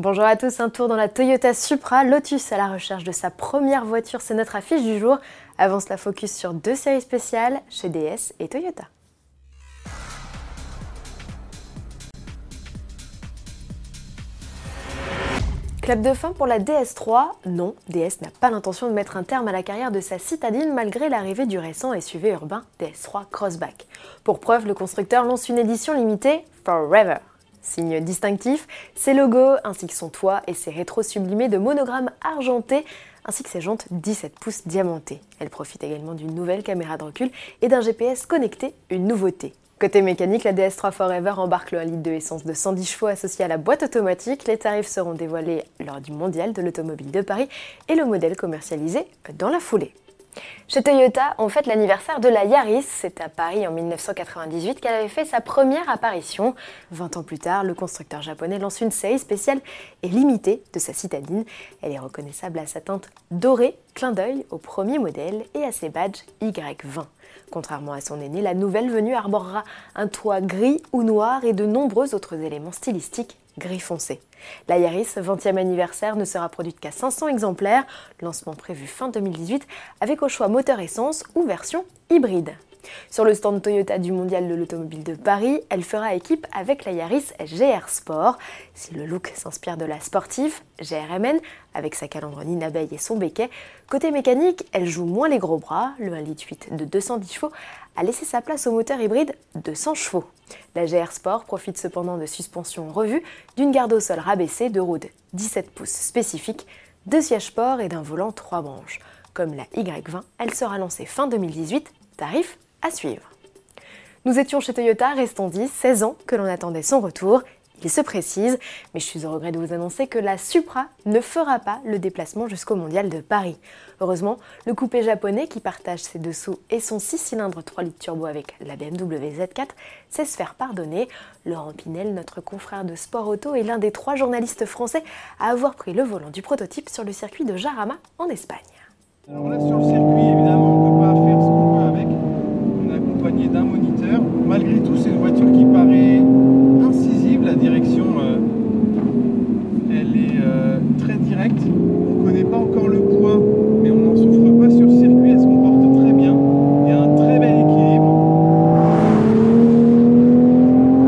Bonjour à tous, un tour dans la Toyota Supra. Lotus à la recherche de sa première voiture, c'est notre affiche du jour. Avance la focus sur deux séries spéciales chez DS et Toyota. Clap de fin pour la DS3 Non, DS n'a pas l'intention de mettre un terme à la carrière de sa citadine malgré l'arrivée du récent SUV urbain DS3 Crossback. Pour preuve, le constructeur lance une édition limitée Forever. Signe distinctif, ses logos ainsi que son toit et ses rétros sublimés de monogrammes argentés ainsi que ses jantes 17 pouces diamantées. Elle profite également d'une nouvelle caméra de recul et d'un GPS connecté, une nouveauté. Côté mécanique, la DS3 Forever embarque le 1 litre de essence de 110 chevaux associé à la boîte automatique. Les tarifs seront dévoilés lors du Mondial de l'automobile de Paris et le modèle commercialisé dans la foulée. Chez Toyota, on fête l'anniversaire de la Yaris. C'est à Paris en 1998 qu'elle avait fait sa première apparition. 20 ans plus tard, le constructeur japonais lance une série spéciale et limitée de sa citadine. Elle est reconnaissable à sa teinte dorée, clin d'œil au premier modèle et à ses badges Y20. Contrairement à son aîné, la nouvelle venue arborera un toit gris ou noir et de nombreux autres éléments stylistiques gris foncé. La Yaris 20e anniversaire ne sera produite qu'à 500 exemplaires, lancement prévu fin 2018 avec au choix moteur essence ou version hybride. Sur le stand Toyota du Mondial de l'Automobile de Paris, elle fera équipe avec la Yaris GR Sport. Si le look s'inspire de la sportive GRMN, avec sa calandrine abeille et son béquet, côté mécanique, elle joue moins les gros bras. Le 1,8 litre de 210 chevaux a laissé sa place au moteur hybride de 100 chevaux. La GR Sport profite cependant de suspension revue, d'une garde au sol rabaissée, de roues 17 pouces spécifiques, de sièges sport et d'un volant 3 branches. Comme la Y20, elle sera lancée fin 2018, tarif à suivre. Nous étions chez Toyota, restons dit, 16 ans que l'on attendait son retour. Il se précise, mais je suis au regret de vous annoncer que la Supra ne fera pas le déplacement jusqu'au Mondial de Paris. Heureusement, le coupé japonais qui partage ses dessous et son 6 cylindres 3 litres turbo avec la BMW Z4 sait se faire pardonner. Laurent Pinel, notre confrère de Sport Auto, est l'un des trois journalistes français à avoir pris le volant du prototype sur le circuit de Jarama en Espagne. Sur le circuit, évidemment, on ne peut pas faire ce qu'on veut avec. On est accompagné d'un moniteur. Malgré tout, c'est une voiture qui paraît incisive. La direction, euh, elle est euh, très directe. On ne connaît pas encore le poids, mais on n'en souffre pas sur circuit. Elle se comporte très bien. Il y a un très bel équilibre.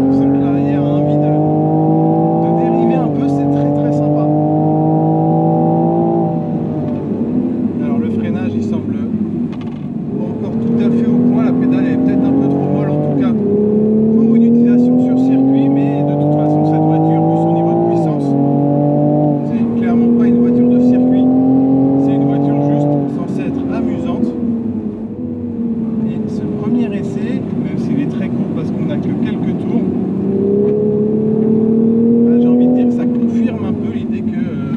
On sent que l'arrière a envie de, de dériver un peu. C'est très très sympa. Alors le freinage il semble pas encore tout à fait au point, la pédale est peut-être un peu trop molle en tout cas pour une utilisation sur circuit, mais de toute façon cette voiture, vu son niveau de puissance, c'est clairement pas une voiture de circuit, c'est une voiture juste censée être amusante. Et ce premier essai, même s'il est très court parce qu'on n'a que quelques tours, bah, j'ai envie de dire que ça confirme un peu l'idée que euh,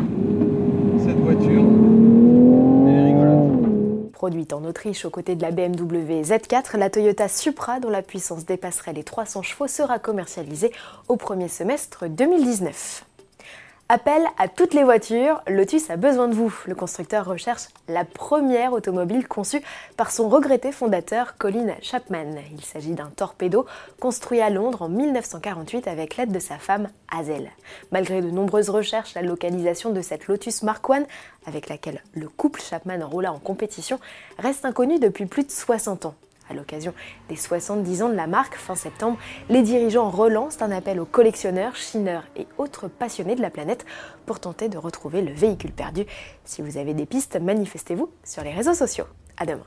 cette voiture elle est rigolote. Produite en Autriche aux côtés de la BMW Z4, la Toyota Supra, dont la puissance dépasserait les 300 chevaux, sera commercialisée au premier semestre 2019. Appel à toutes les voitures, Lotus a besoin de vous. Le constructeur recherche la première automobile conçue par son regretté fondateur Colin Chapman. Il s'agit d'un torpedo construit à Londres en 1948 avec l'aide de sa femme Hazel. Malgré de nombreuses recherches, la localisation de cette Lotus Mark I, avec laquelle le couple Chapman roula en compétition, reste inconnue depuis plus de 60 ans. À l'occasion des 70 ans de la marque, fin septembre, les dirigeants relancent un appel aux collectionneurs, chineurs et autres passionnés de la planète pour tenter de retrouver le véhicule perdu. Si vous avez des pistes, manifestez-vous sur les réseaux sociaux. À demain.